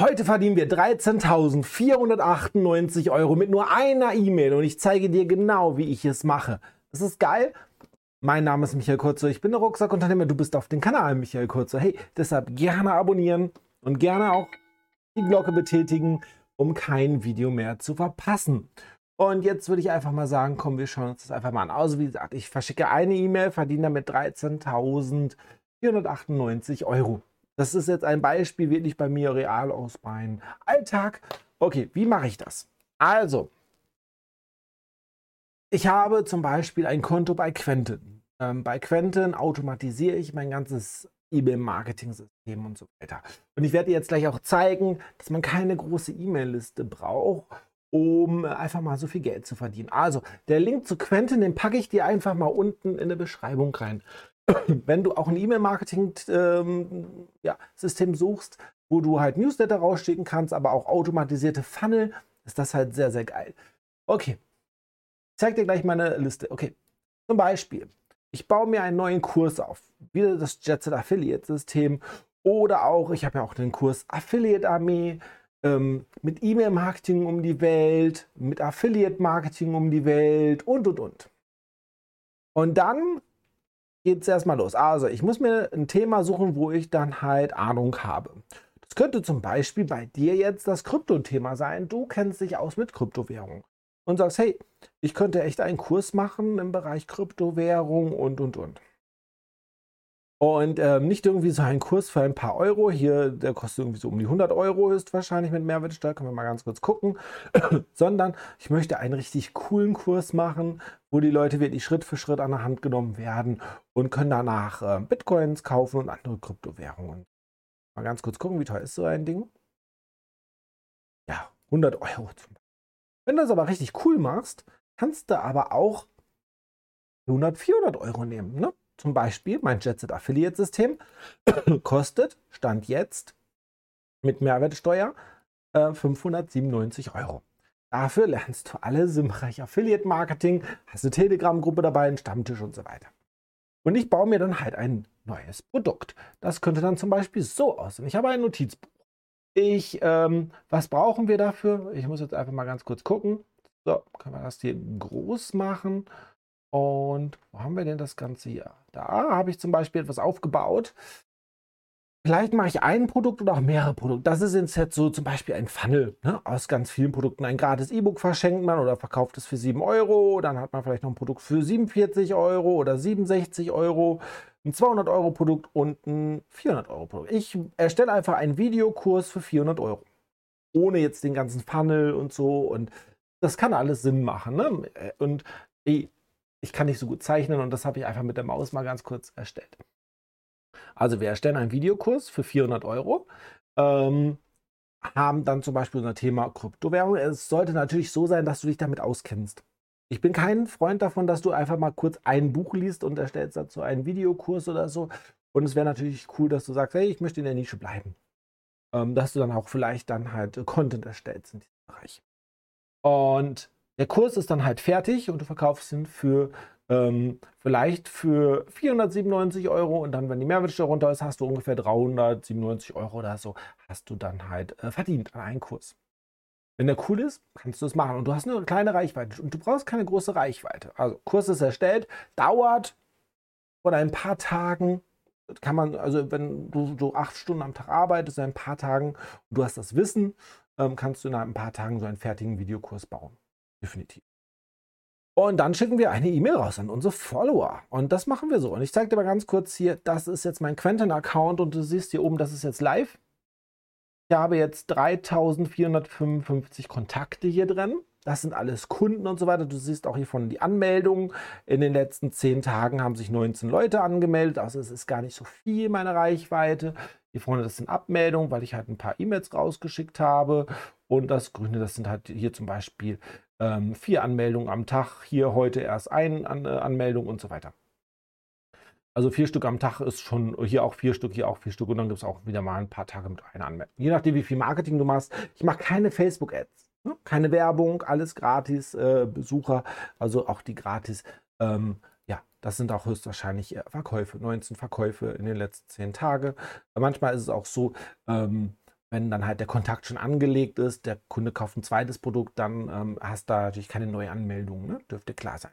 Heute verdienen wir 13.498 Euro mit nur einer E-Mail und ich zeige dir genau, wie ich es mache. Das ist geil. Mein Name ist Michael Kurzer, ich bin der Rucksackunternehmer, du bist auf dem Kanal Michael Kurzer. Hey, deshalb gerne abonnieren und gerne auch die Glocke betätigen, um kein Video mehr zu verpassen. Und jetzt würde ich einfach mal sagen, komm, wir schauen uns das einfach mal an. Also wie gesagt, ich verschicke eine E-Mail, verdiene damit 13.498 Euro. Das ist jetzt ein Beispiel wirklich bei mir real aus meinem Alltag. Okay, wie mache ich das? Also, ich habe zum Beispiel ein Konto bei Quentin. Ähm, bei Quentin automatisiere ich mein ganzes E-Mail-Marketing-System und so weiter. Und ich werde dir jetzt gleich auch zeigen, dass man keine große E-Mail-Liste braucht, um einfach mal so viel Geld zu verdienen. Also, der Link zu Quentin, den packe ich dir einfach mal unten in der Beschreibung rein. wenn du auch ein E-Mail-Marketing-System ähm, suchst, wo du halt Newsletter rausschicken kannst, aber auch automatisierte Funnel, ist das halt sehr, sehr geil. Okay, ich zeige dir gleich meine Liste. Okay, zum Beispiel, ich baue mir einen neuen Kurs auf, wieder das Jetset Affiliate System oder auch, ich habe ja auch den Kurs Affiliate Armee ähm, mit E-Mail-Marketing um die Welt, mit Affiliate-Marketing um die Welt und und und. Und dann geht es erstmal los. Also, ich muss mir ein Thema suchen, wo ich dann halt Ahnung habe. Das könnte zum Beispiel bei dir jetzt das Krypto-Thema sein. Du kennst dich aus mit Kryptowährung und sagst, hey, ich könnte echt einen Kurs machen im Bereich Kryptowährung und, und, und. Und ähm, nicht irgendwie so ein Kurs für ein paar Euro. Hier, der kostet irgendwie so um die 100 Euro, ist wahrscheinlich mit Mehrwertsteuer. Können wir mal ganz kurz gucken. Sondern ich möchte einen richtig coolen Kurs machen, wo die Leute wirklich Schritt für Schritt an der Hand genommen werden und können danach äh, Bitcoins kaufen und andere Kryptowährungen. Mal ganz kurz gucken, wie teuer ist so ein Ding? Ja, 100 Euro. Wenn du das aber richtig cool machst, kannst du aber auch 100, 400 Euro nehmen. Ne? Zum Beispiel mein JetSet Affiliate System kostet, Stand jetzt, mit Mehrwertsteuer äh, 597 Euro. Dafür lernst du alles im Bereich Affiliate Marketing, hast eine Telegram-Gruppe dabei, einen Stammtisch und so weiter. Und ich baue mir dann halt ein neues Produkt. Das könnte dann zum Beispiel so aussehen. Ich habe ein Notizbuch. Ich, ähm, was brauchen wir dafür? Ich muss jetzt einfach mal ganz kurz gucken. So, können wir das hier groß machen. Und wo haben wir denn das Ganze hier? Da habe ich zum Beispiel etwas aufgebaut. Vielleicht mache ich ein Produkt oder auch mehrere Produkte. Das ist jetzt so zum Beispiel ein Funnel. Ne? Aus ganz vielen Produkten. Ein gratis E-Book verschenkt man oder verkauft es für 7 Euro. Dann hat man vielleicht noch ein Produkt für 47 Euro oder 67 Euro. Ein 200 Euro Produkt und ein 400 Euro Produkt. Ich erstelle einfach einen Videokurs für 400 Euro. Ohne jetzt den ganzen Funnel und so. Und das kann alles Sinn machen. Ne? Und ich kann nicht so gut zeichnen und das habe ich einfach mit der Maus mal ganz kurz erstellt. Also wir erstellen einen Videokurs für 400 Euro, ähm, haben dann zum Beispiel unser Thema Kryptowährung. Es sollte natürlich so sein, dass du dich damit auskennst. Ich bin kein Freund davon, dass du einfach mal kurz ein Buch liest und erstellst dazu einen Videokurs oder so. Und es wäre natürlich cool, dass du sagst, hey, ich möchte in der Nische bleiben. Ähm, dass du dann auch vielleicht dann halt Content erstellst in diesem Bereich. Und der Kurs ist dann halt fertig und du verkaufst ihn für ähm, vielleicht für 497 Euro und dann, wenn die Mehrwertsteuer runter ist, hast du ungefähr 397 Euro oder so, hast du dann halt äh, verdient an einen Kurs. Wenn der cool ist, kannst du es machen und du hast nur eine kleine Reichweite und du brauchst keine große Reichweite. Also Kurs ist erstellt, dauert von ein paar Tagen kann man, also wenn du so acht Stunden am Tag arbeitest, in ein paar Tagen und du hast das Wissen, ähm, kannst du in ein paar Tagen so einen fertigen Videokurs bauen. Definitiv. Und dann schicken wir eine E-Mail raus an unsere Follower. Und das machen wir so. Und ich zeige dir mal ganz kurz hier, das ist jetzt mein Quentin-Account und du siehst hier oben, das ist jetzt live. Ich habe jetzt 3455 Kontakte hier drin. Das sind alles Kunden und so weiter. Du siehst auch hier von die Anmeldungen. In den letzten 10 Tagen haben sich 19 Leute angemeldet. Also es ist gar nicht so viel meine Reichweite. Hier vorne, das sind Abmeldungen, weil ich halt ein paar E-Mails rausgeschickt habe. Und das Grüne, das sind halt hier zum Beispiel ähm, vier Anmeldungen am Tag, hier heute erst eine An äh, Anmeldung und so weiter. Also vier Stück am Tag ist schon, hier auch vier Stück, hier auch vier Stück und dann gibt es auch wieder mal ein paar Tage mit einer Anmeldung. Je nachdem, wie viel Marketing du machst. Ich mache keine Facebook-Ads, ne? keine Werbung, alles gratis, äh, Besucher, also auch die gratis. Ähm, das sind auch höchstwahrscheinlich Verkäufe, 19 Verkäufe in den letzten zehn Tagen. Manchmal ist es auch so, ähm, wenn dann halt der Kontakt schon angelegt ist, der Kunde kauft ein zweites Produkt, dann ähm, hast du da natürlich keine neue Anmeldung, ne? dürfte klar sein.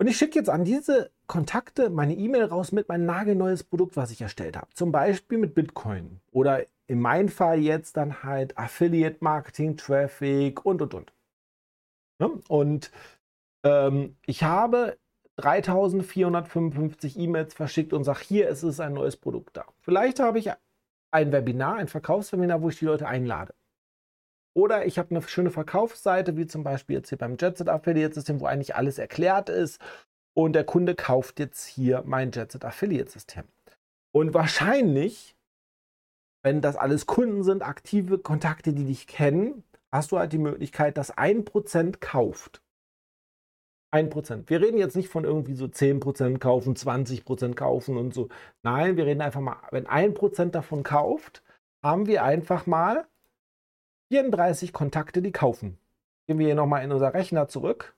Und ich schicke jetzt an diese Kontakte meine E-Mail raus mit meinem nagelneues Produkt, was ich erstellt habe. Zum Beispiel mit Bitcoin oder in meinem Fall jetzt dann halt Affiliate Marketing, Traffic und und und. Ja? Und ähm, ich habe 3455 E-Mails verschickt und sage, hier ist es ein neues Produkt da. Vielleicht habe ich ein Webinar, ein Verkaufswebinar, wo ich die Leute einlade. Oder ich habe eine schöne Verkaufsseite, wie zum Beispiel jetzt hier beim JetSet Affiliate System, wo eigentlich alles erklärt ist. Und der Kunde kauft jetzt hier mein JetSet Affiliate System. Und wahrscheinlich, wenn das alles Kunden sind, aktive Kontakte, die dich kennen, hast du halt die Möglichkeit, dass ein Prozent kauft. 1%. Wir reden jetzt nicht von irgendwie so 10% kaufen, 20% kaufen und so. Nein, wir reden einfach mal, wenn 1% davon kauft, haben wir einfach mal 34 Kontakte, die kaufen. Gehen wir hier nochmal in unser Rechner zurück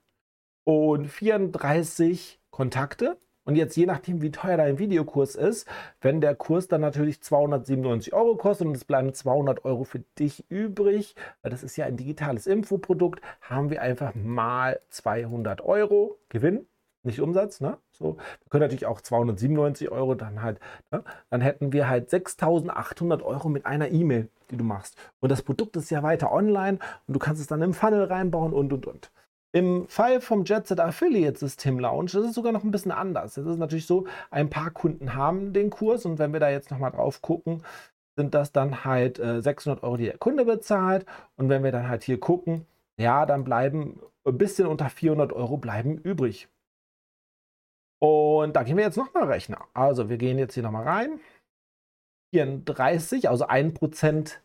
und 34 Kontakte und jetzt je nachdem, wie teuer dein Videokurs ist, wenn der Kurs dann natürlich 297 Euro kostet und es bleiben 200 Euro für dich übrig, weil das ist ja ein digitales Infoprodukt, haben wir einfach mal 200 Euro Gewinn, nicht Umsatz. Ne? So, wir können natürlich auch 297 Euro dann halt, ne? dann hätten wir halt 6800 Euro mit einer E-Mail, die du machst. Und das Produkt ist ja weiter online und du kannst es dann im Funnel reinbauen und und und. Im Fall vom JetSet Affiliate System Launch ist es sogar noch ein bisschen anders. Es ist natürlich so, ein paar Kunden haben den Kurs und wenn wir da jetzt nochmal drauf gucken, sind das dann halt äh, 600 Euro, die der Kunde bezahlt. Und wenn wir dann halt hier gucken, ja, dann bleiben ein bisschen unter 400 Euro bleiben übrig. Und da gehen wir jetzt nochmal Rechner. Also wir gehen jetzt hier nochmal rein. 34, also 1%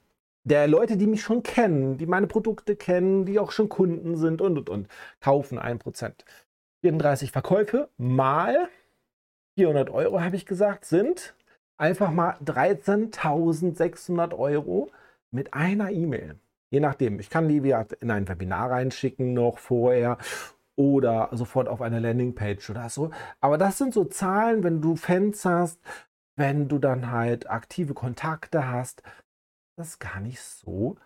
der Leute, die mich schon kennen, die meine Produkte kennen, die auch schon Kunden sind und und und, kaufen 1%. 34 Verkäufe mal 400 Euro, habe ich gesagt, sind einfach mal 13.600 Euro mit einer E-Mail. Je nachdem, ich kann die in ein Webinar reinschicken noch vorher oder sofort auf eine Landingpage oder so. Aber das sind so Zahlen, wenn du Fans hast, wenn du dann halt aktive Kontakte hast, das gar nicht so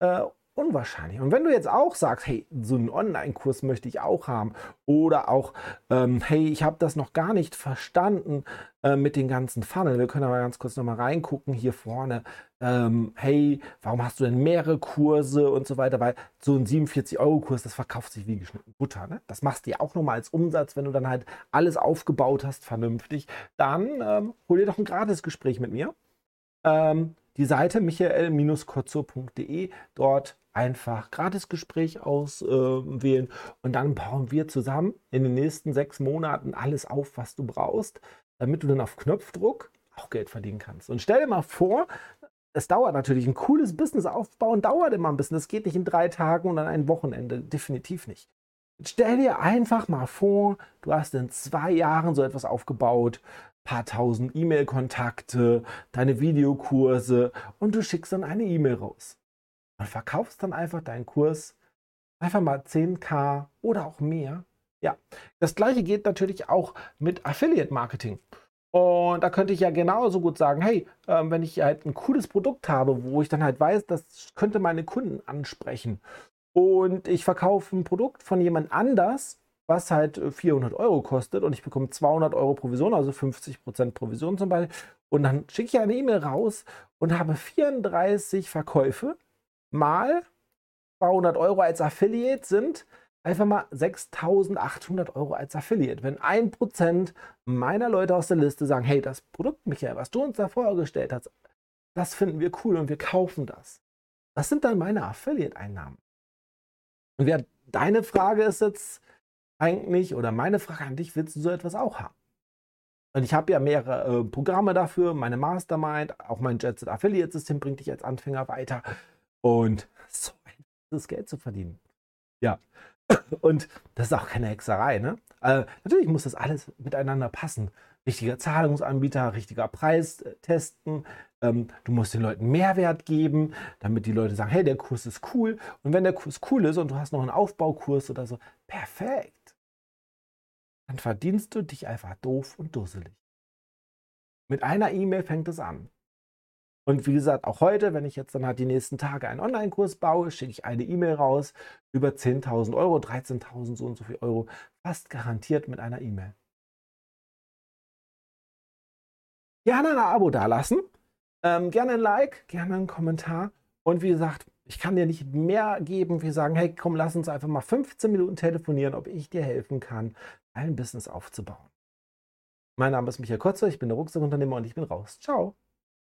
äh, unwahrscheinlich. Und wenn du jetzt auch sagst, hey, so einen Online-Kurs möchte ich auch haben oder auch, ähm, hey, ich habe das noch gar nicht verstanden äh, mit den ganzen Funnel. Wir können aber ganz kurz nochmal reingucken hier vorne. Ähm, hey, warum hast du denn mehrere Kurse und so weiter? Weil so ein 47-Euro-Kurs, das verkauft sich wie geschnitten Butter. Ne? Das machst du ja auch nochmal als Umsatz, wenn du dann halt alles aufgebaut hast, vernünftig. Dann ähm, hol dir doch ein Gratis-Gespräch mit mir. Ähm, die Seite michael-kotzo.de. Dort einfach Gratisgespräch auswählen äh, und dann bauen wir zusammen in den nächsten sechs Monaten alles auf, was du brauchst, damit du dann auf Knopfdruck auch Geld verdienen kannst. Und stell dir mal vor, es dauert natürlich ein cooles Business aufbauen, dauert immer ein bisschen. Das geht nicht in drei Tagen und an einem Wochenende, definitiv nicht. Stell dir einfach mal vor, du hast in zwei Jahren so etwas aufgebaut, paar tausend E-Mail-Kontakte, deine Videokurse und du schickst dann eine E-Mail raus und verkaufst dann einfach deinen Kurs einfach mal 10k oder auch mehr. Ja, das gleiche geht natürlich auch mit Affiliate Marketing. Und da könnte ich ja genauso gut sagen, hey, äh, wenn ich halt ein cooles Produkt habe, wo ich dann halt weiß, das könnte meine Kunden ansprechen und ich verkaufe ein Produkt von jemand anders was halt 400 äh, Euro kostet und ich bekomme 200 Euro Provision, also 50% Provision zum Beispiel. Und dann schicke ich eine E-Mail raus und habe 34 Verkäufe mal 200 Euro als Affiliate sind einfach mal 6800 Euro als Affiliate. Wenn 1% meiner Leute aus der Liste sagen, hey, das Produkt, Michael, was du uns da vorgestellt hast, das finden wir cool und wir kaufen das. Das sind dann meine Affiliate-Einnahmen. Und wer, deine Frage ist jetzt, eigentlich, oder meine Frage an dich, willst du so etwas auch haben? Und ich habe ja mehrere äh, Programme dafür, meine Mastermind, auch mein JetSet Affiliate System bringt dich als Anfänger weiter. Und so das Geld zu verdienen. Ja. Und das ist auch keine Hexerei, ne? Äh, natürlich muss das alles miteinander passen. Richtiger Zahlungsanbieter, richtiger Preis äh, testen. Ähm, du musst den Leuten Mehrwert geben, damit die Leute sagen, hey, der Kurs ist cool. Und wenn der Kurs cool ist und du hast noch einen Aufbaukurs oder so, perfekt dann verdienst du dich einfach doof und dusselig. Mit einer E-Mail fängt es an. Und wie gesagt, auch heute, wenn ich jetzt dann halt die nächsten Tage einen Online-Kurs baue, schicke ich eine E-Mail raus über 10.000 Euro, 13.000 so und so viel Euro, fast garantiert mit einer E-Mail. Gerne ein Abo dalassen, ähm, gerne ein Like, gerne einen Kommentar. Und wie gesagt, ich kann dir nicht mehr geben. Wir sagen, hey, komm, lass uns einfach mal 15 Minuten telefonieren, ob ich dir helfen kann, ein Business aufzubauen. Mein Name ist Michael Kotzer, ich bin der Rucksackunternehmer und ich bin raus. Ciao.